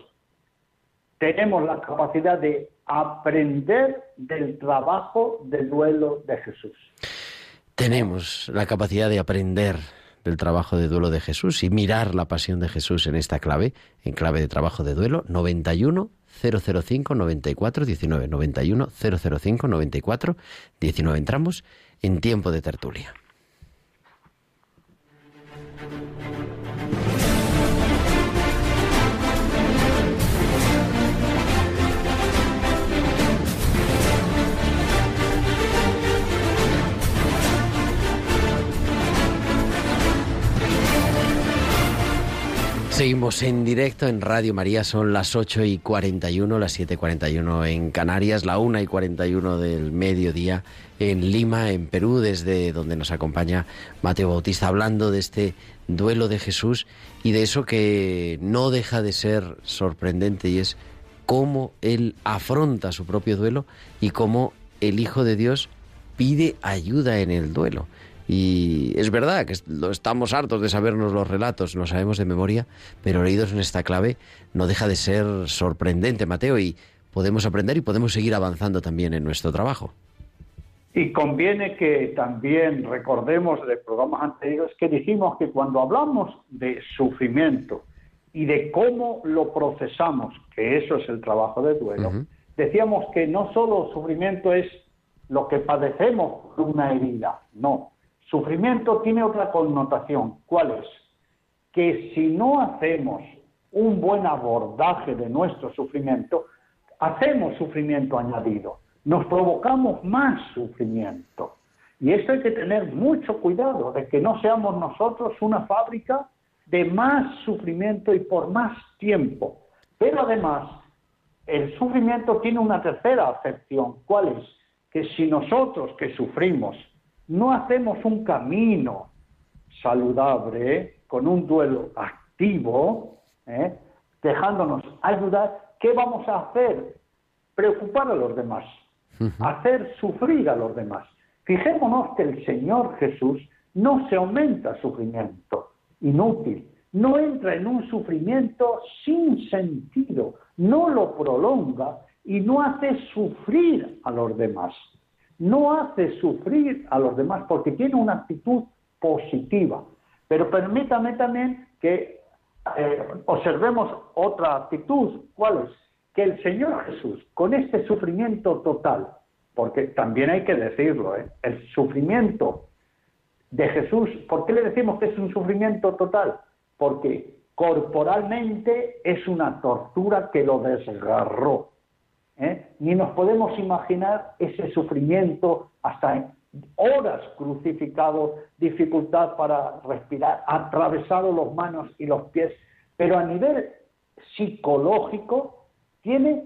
tenemos la capacidad de aprender del trabajo de duelo de Jesús. Tenemos la capacidad de aprender del trabajo de duelo de Jesús y mirar la pasión de Jesús en esta clave, en clave de trabajo de duelo, 91 005 94 19 91 005 94 19 entramos en tiempo de tertulia. Seguimos en directo en Radio María, son las 8 y 41, las 7 y 41 en Canarias, la 1 y 41 del mediodía en Lima, en Perú, desde donde nos acompaña Mateo Bautista, hablando de este duelo de Jesús y de eso que no deja de ser sorprendente y es cómo él afronta su propio duelo y cómo el Hijo de Dios pide ayuda en el duelo. Y es verdad que estamos hartos de sabernos los relatos, no sabemos de memoria, pero leídos en esta clave no deja de ser sorprendente, Mateo, y podemos aprender y podemos seguir avanzando también en nuestro trabajo. Y conviene que también recordemos de programas anteriores que dijimos que cuando hablamos de sufrimiento y de cómo lo procesamos, que eso es el trabajo de duelo, decíamos que no solo sufrimiento es lo que padecemos por una herida, no, Sufrimiento tiene otra connotación. ¿Cuál es? Que si no hacemos un buen abordaje de nuestro sufrimiento, hacemos sufrimiento añadido, nos provocamos más sufrimiento. Y esto hay que tener mucho cuidado de que no seamos nosotros una fábrica de más sufrimiento y por más tiempo. Pero además, el sufrimiento tiene una tercera acepción. ¿Cuál es? Que si nosotros que sufrimos no hacemos un camino saludable, con un duelo activo, ¿eh? dejándonos ayudar, ¿qué vamos a hacer? Preocupar a los demás, hacer sufrir a los demás. Fijémonos que el Señor Jesús no se aumenta sufrimiento inútil, no entra en un sufrimiento sin sentido, no lo prolonga y no hace sufrir a los demás no hace sufrir a los demás porque tiene una actitud positiva. Pero permítame también que eh, observemos otra actitud. ¿Cuál es? Que el Señor Jesús, con este sufrimiento total, porque también hay que decirlo, ¿eh? el sufrimiento de Jesús, ¿por qué le decimos que es un sufrimiento total? Porque corporalmente es una tortura que lo desgarró. ¿Eh? ni nos podemos imaginar ese sufrimiento hasta horas crucificado, dificultad para respirar, atravesado los manos y los pies, pero a nivel psicológico tiene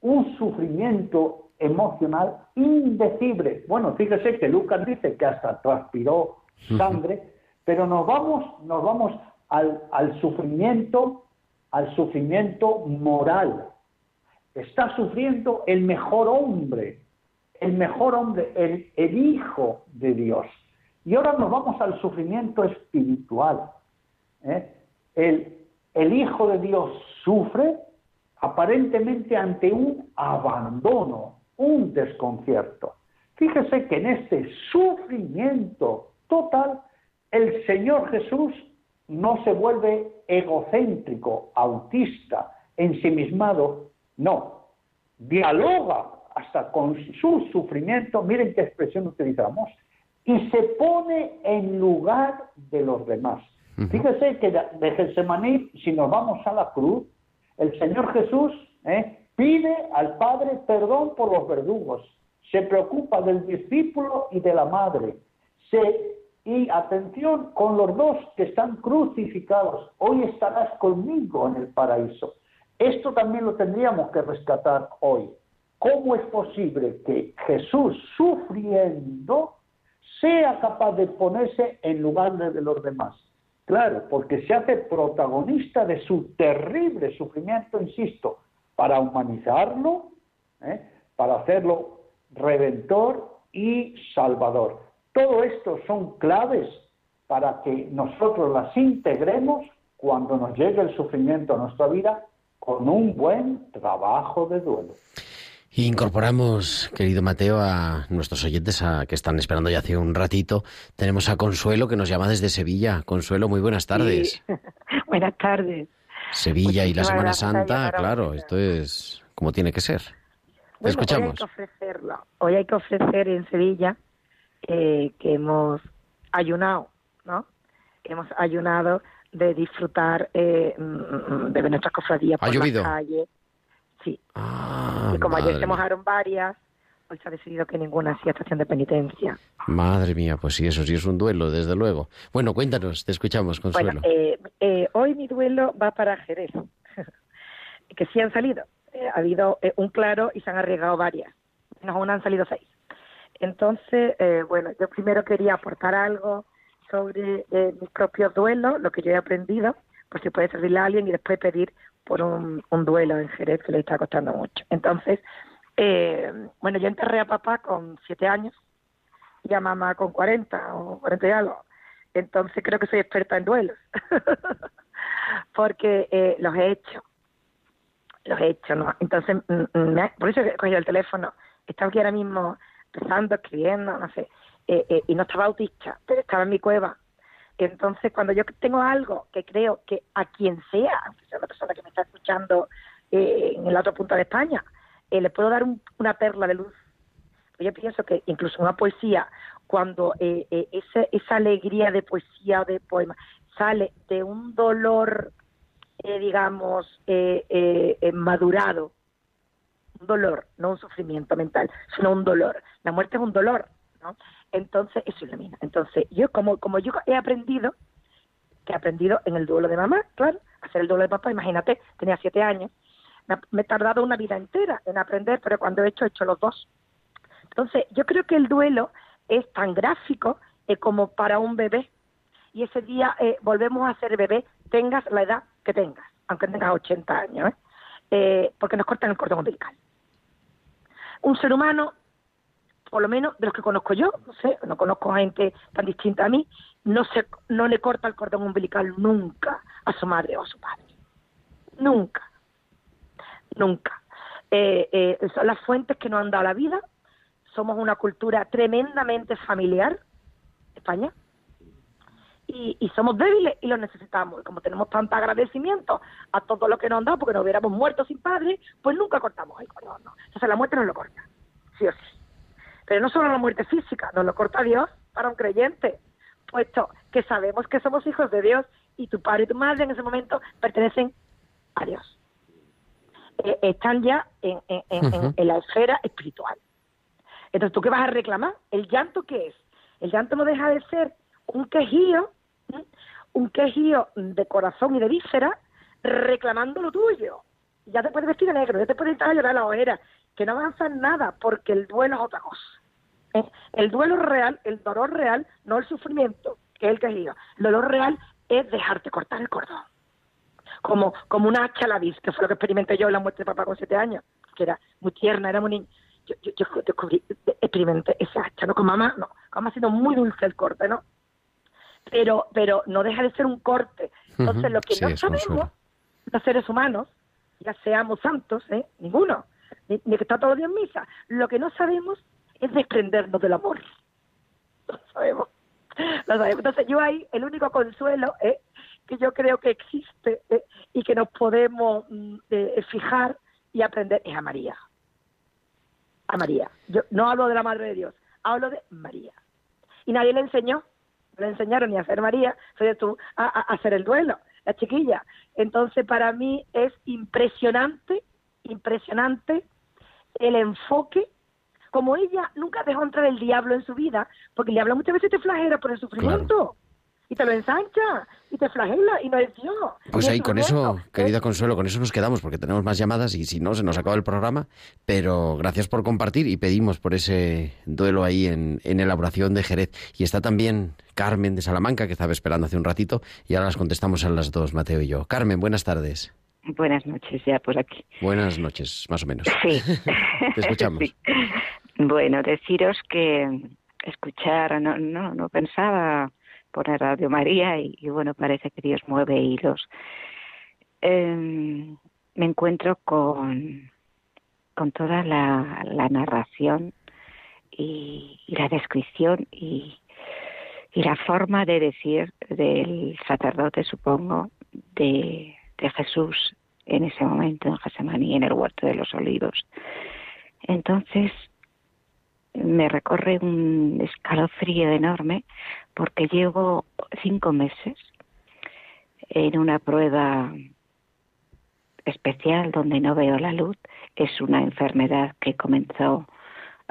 un sufrimiento emocional indecible. Bueno, fíjese que Lucas dice que hasta transpiró sangre, pero nos vamos, nos vamos al, al sufrimiento, al sufrimiento moral, está sufriendo el mejor hombre, el mejor hombre, el, Hijo de Dios. Y ahora nos vamos al sufrimiento espiritual. ¿eh? El, el Hijo de Dios sufre aparentemente ante un abandono, un desconcierto. Fíjese que en este sufrimiento total, el Señor Jesús no se vuelve egocéntrico, autista, ensimismado, no, dialoga hasta con su sufrimiento, miren qué expresión utilizamos, y se pone en lugar de los demás. Fíjese que de Getsemaní, si nos vamos a la cruz, el Señor Jesús ¿eh? pide al Padre perdón por los verdugos, se preocupa del discípulo y de la madre, y atención con los dos que están crucificados, hoy estarás conmigo en el paraíso. Esto también lo tendríamos que rescatar hoy. ¿Cómo es posible que Jesús, sufriendo, sea capaz de ponerse en lugar de los demás? Claro, porque se hace protagonista de su terrible sufrimiento, insisto, para humanizarlo, ¿eh? para hacerlo redentor y salvador. Todo esto son claves para que nosotros las integremos cuando nos llegue el sufrimiento a nuestra vida con un buen trabajo de duelo. Incorporamos, querido Mateo, a nuestros oyentes a, que están esperando ya hace un ratito. Tenemos a Consuelo que nos llama desde Sevilla. Consuelo, muy buenas tardes. buenas tardes. Sevilla y la Semana Santa, claro, esto es como tiene que ser. Te escuchamos. Hoy hay que ofrecerlo. Hoy hay que ofrecer en Sevilla eh, que hemos ayunado, ¿no? Que hemos ayunado de disfrutar eh, mm, de nuestras cofradías por ¿Ha las calles. Sí. Ah, y como ayer se mojaron varias, hoy se ha decidido que ninguna hacía estación de penitencia. Madre mía, pues sí, eso sí es un duelo, desde luego. Bueno, cuéntanos, te escuchamos, Consuelo. Bueno, eh, eh, hoy mi duelo va para Jerez, que sí han salido. Eh, ha habido eh, un claro y se han arriesgado varias. Menos aún han salido seis. Entonces, eh, bueno, yo primero quería aportar algo sobre eh, mis propios duelos, lo que yo he aprendido, por si puede servirle a alguien y después pedir por un, duelo en Jerez que le está costando mucho. Entonces, eh, bueno, yo enterré a papá con siete años y a mamá con 40 o 40 y algo. Entonces creo que soy experta en duelos, porque eh, los he hecho, los he hecho, ¿no? Entonces, mm, mm, me ha- por eso he cogido el teléfono, estaba aquí ahora mismo empezando, escribiendo, no sé, eh, eh, y no estaba autista, pero estaba en mi cueva. Entonces, cuando yo tengo algo que creo que a quien sea, aunque sea la persona que me está escuchando eh, en el otro punto de España, eh, le puedo dar un- una perla de luz. Yo pienso que incluso una poesía, cuando ese- esa alegría de poesía o de poema sale de un dolor, digamos, madurado, un dolor, no un sufrimiento mental, sino un dolor. La muerte es un dolor, ¿no? Entonces, eso ilumina. Entonces, yo como, como yo he aprendido, que he aprendido en el duelo de mamá, claro, hacer el duelo de papá, imagínate, tenía siete años, me he tardado una vida entera en aprender, pero cuando he hecho, he hecho los dos. Entonces, yo creo que el duelo es tan gráfico eh, como para un bebé. Y ese día eh, volvemos a ser bebé, tengas la edad que tengas, aunque tengas 80 años, ¿eh? Eh, porque nos cortan el cordón umbilical. Un ser humano, por lo menos de los que conozco yo, no sé, no conozco gente tan distinta a mí, no, se, no le corta el cordón umbilical nunca a su madre o a su padre. Nunca. Nunca. Eh, eh, son las fuentes que nos han dado la vida. Somos una cultura tremendamente familiar, España, y, somos débiles y lo necesitamos. Y como tenemos tanto agradecimiento a todo lo que nos han dado, porque nos hubiéramos muerto sin padre, pues nunca cortamos el cordón. ¿no? Entonces la muerte nos lo corta, sí o sí. Pero no solo la muerte física, nos lo corta Dios para un creyente, puesto que sabemos que somos hijos de Dios y tu padre y tu madre en ese momento pertenecen a Dios. Eh, están ya en, en- en- en- Ujú. en la esfera espiritual. Entonces, ¿tú qué vas a reclamar? ¿El llanto qué es? El llanto no deja de ser un quejío, un quejío de corazón y de víscera, reclamando lo tuyo. Ya te puedes vestir de negro, ya te puedes entrar a llorar a la hoguera, que no avanzas nada, porque el duelo es otra cosa. ¿eh? El duelo real, el dolor real, no el sufrimiento, que es el quejío. El dolor real es dejarte cortar el cordón. Como, como una hacha a la vis, que fue lo que experimenté yo en la muerte de papá con siete años, que era muy tierna, era muy niña. Yo, yo, yo descubrí, experimenté esa hacha, ¿no? Con mamá, no. Con mamá ha sido muy dulce el corte, ¿no? Pero, pero no deja de ser un corte. Entonces, lo que sí, no sabemos, los seres humanos, ya seamos santos, ¿eh? Ninguno, ni, que está todo el día en misa, lo que no sabemos es desprendernos del amor. Lo sabemos. Lo sabemos. Entonces, yo ahí, el único consuelo ¿eh? que yo creo que existe ¿eh? y que nos podemos mm, eh, fijar y aprender es a María. A María. Yo no hablo de la Madre de Dios, hablo de María. Y nadie le enseñó, no le enseñaron ni a hacer María, soy tú a- a hacer el duelo, la chiquilla. Entonces, para mí es impresionante, impresionante el enfoque como ella nunca dejó entrar el diablo en su vida, porque el diablo muchas veces te flagela por el sufrimiento. y te lo ensancha y te flagela y no es Dios. Pues ahí con eso, querida Consuelo, con eso nos quedamos porque tenemos más llamadas y si no se nos acaba el programa. Pero gracias por compartir y pedimos por ese duelo ahí en, en elaboración de Jerez. Y está también Carmen de Salamanca que estaba esperando hace un ratito y ahora las contestamos a las dos, Mateo y yo. Carmen, buenas tardes. Buenas noches ya por aquí. Buenas noches, más o menos. Sí. Te escuchamos. Sí. Bueno, deciros que escuchar, no, no, no pensaba poner Radio María y, y bueno, parece que Dios mueve hilos. Eh, me encuentro con, con toda la, la narración y, y la descripción y, y la forma de decir del sacerdote, supongo, de, de Jesús en ese momento en Gesemaní, en el huerto de los olivos. Entonces me recorre un escalofrío enorme porque llevo cinco meses en una prueba especial donde no veo la luz. Es una enfermedad que comenzó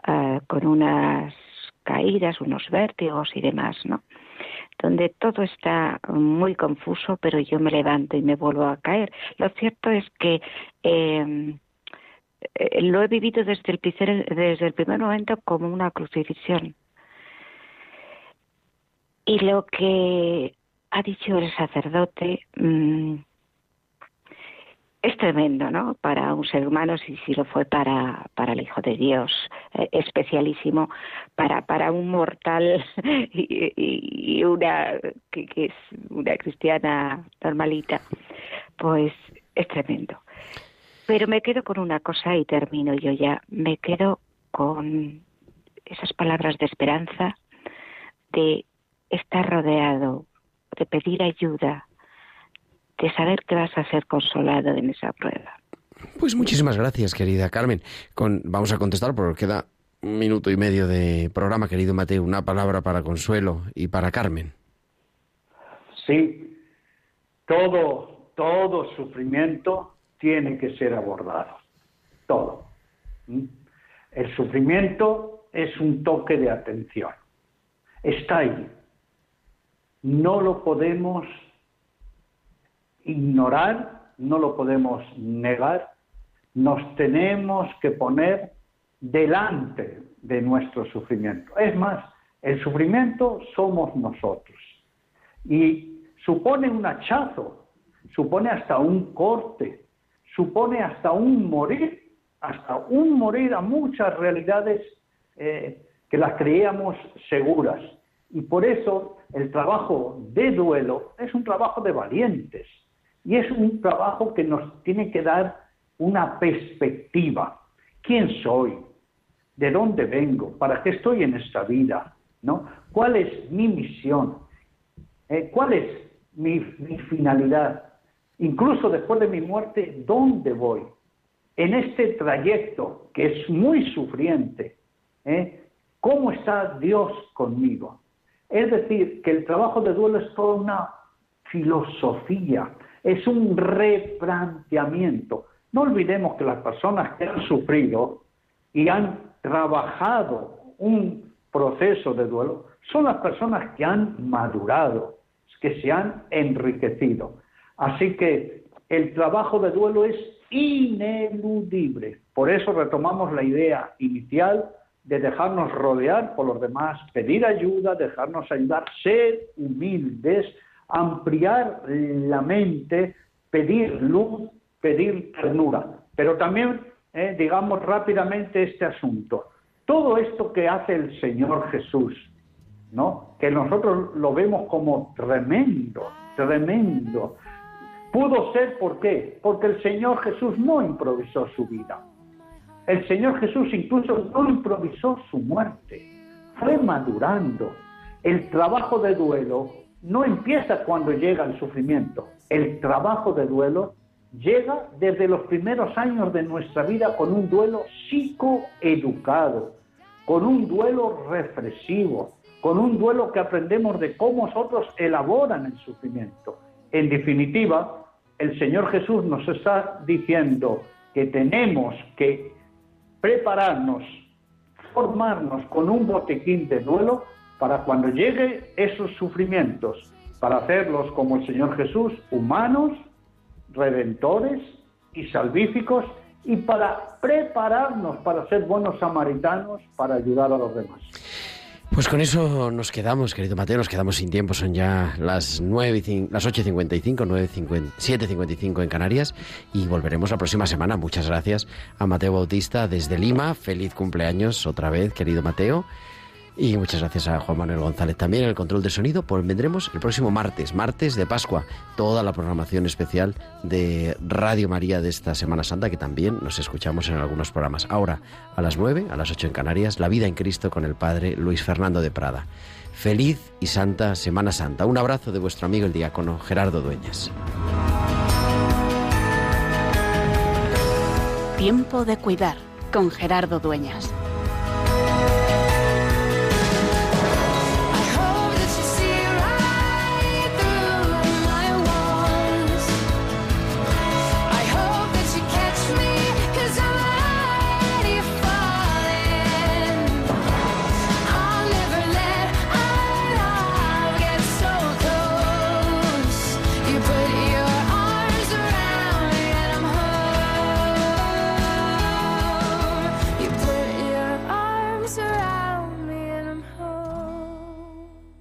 eh, con unas caídas, unos vértigos y demás, ¿no? Donde todo está muy confuso, pero yo me levanto y me vuelvo a caer. Lo cierto es que eh, eh, lo he vivido desde el, primer, momento como una crucifixión. Y lo que ha dicho el sacerdote mm, es tremendo, ¿no? Para un ser humano, si, si lo fue para, para el Hijo de Dios, eh, especialísimo, para, para un mortal y, y- una que, que es una cristiana normalita, pues es tremendo. Pero me quedo con una cosa y termino yo ya. Me quedo con esas palabras de esperanza, de estar rodeado, de pedir ayuda, de saber que vas a ser consolado en esa prueba. Pues muchísimas gracias, querida Carmen. Con, vamos a contestar porque queda un minuto y medio de programa, querido Mateo. Una palabra para Consuelo y para Carmen. Sí, todo, todo sufrimiento tiene que ser abordado. Todo. El sufrimiento es un toque de atención. Está ahí. No lo podemos ignorar, no lo podemos negar. Nos tenemos que poner delante de nuestro sufrimiento. Es más, el sufrimiento somos nosotros. Y supone un hachazo, supone hasta un corte, supone hasta un morir, hasta un morir a muchas realidades eh, que las creíamos seguras. Y por eso el trabajo de duelo es un trabajo de valientes y es un trabajo que nos tiene que dar una perspectiva. ¿Quién soy? ¿De dónde vengo? ¿Para qué estoy en esta vida? ¿No? ¿Cuál es mi misión? Eh, ¿Cuál es mi, finalidad? Incluso después de mi muerte, ¿dónde voy? En este trayecto que es muy sufriente, ¿eh? ¿cómo está Dios conmigo? Es decir, que el trabajo de duelo es toda una filosofía, es un replanteamiento. No olvidemos que las personas que han sufrido y han trabajado un proceso de duelo son las personas que han madurado, que se han enriquecido. Así que el trabajo de duelo es ineludible. Por eso retomamos la idea inicial de dejarnos rodear por los demás, pedir ayuda, dejarnos ayudar, ser humildes, ampliar la mente, pedir luz, pedir ternura. Pero también, eh, digamos rápidamente este asunto. Todo esto que hace el Señor Jesús, ¿no? que nosotros lo vemos como tremendo, tremendo. Pudo ser, ¿por qué? Porque el Señor Jesús no improvisó su vida. El Señor Jesús incluso no improvisó su muerte. Fue madurando. El trabajo de duelo no empieza cuando llega el sufrimiento. El trabajo de duelo llega desde los primeros años de nuestra vida con un duelo psicoeducado, con un duelo reflexivo, con un duelo que aprendemos de cómo otros elaboran el sufrimiento. En definitiva, el Señor Jesús nos está diciendo que tenemos que prepararnos, formarnos con un botequín de duelo para cuando llegue esos sufrimientos para hacerlos como el Señor Jesús, humanos, redentores y salvíficos, y para prepararnos para ser buenos samaritanos, para ayudar a los demás. Pues con eso nos quedamos, querido Mateo, nos quedamos sin tiempo, son ya las, 9 y las 8.55, 7.55 en Canarias y volveremos la próxima semana. Muchas gracias a Mateo Bautista desde Lima, feliz cumpleaños otra vez, querido Mateo. Y muchas gracias a Juan Manuel González también en el control de sonido. Pues vendremos el próximo martes, martes de Pascua, toda la programación especial de Radio María de esta Semana Santa, que también nos escuchamos en algunos programas. Ahora, a las 9, a las 8 en Canarias, La vida en Cristo con el Padre Luis Fernando de Prada. Feliz y Santa Semana Santa. Un abrazo de vuestro amigo el diácono Gerardo Dueñas. Tiempo de cuidar con Gerardo Dueñas.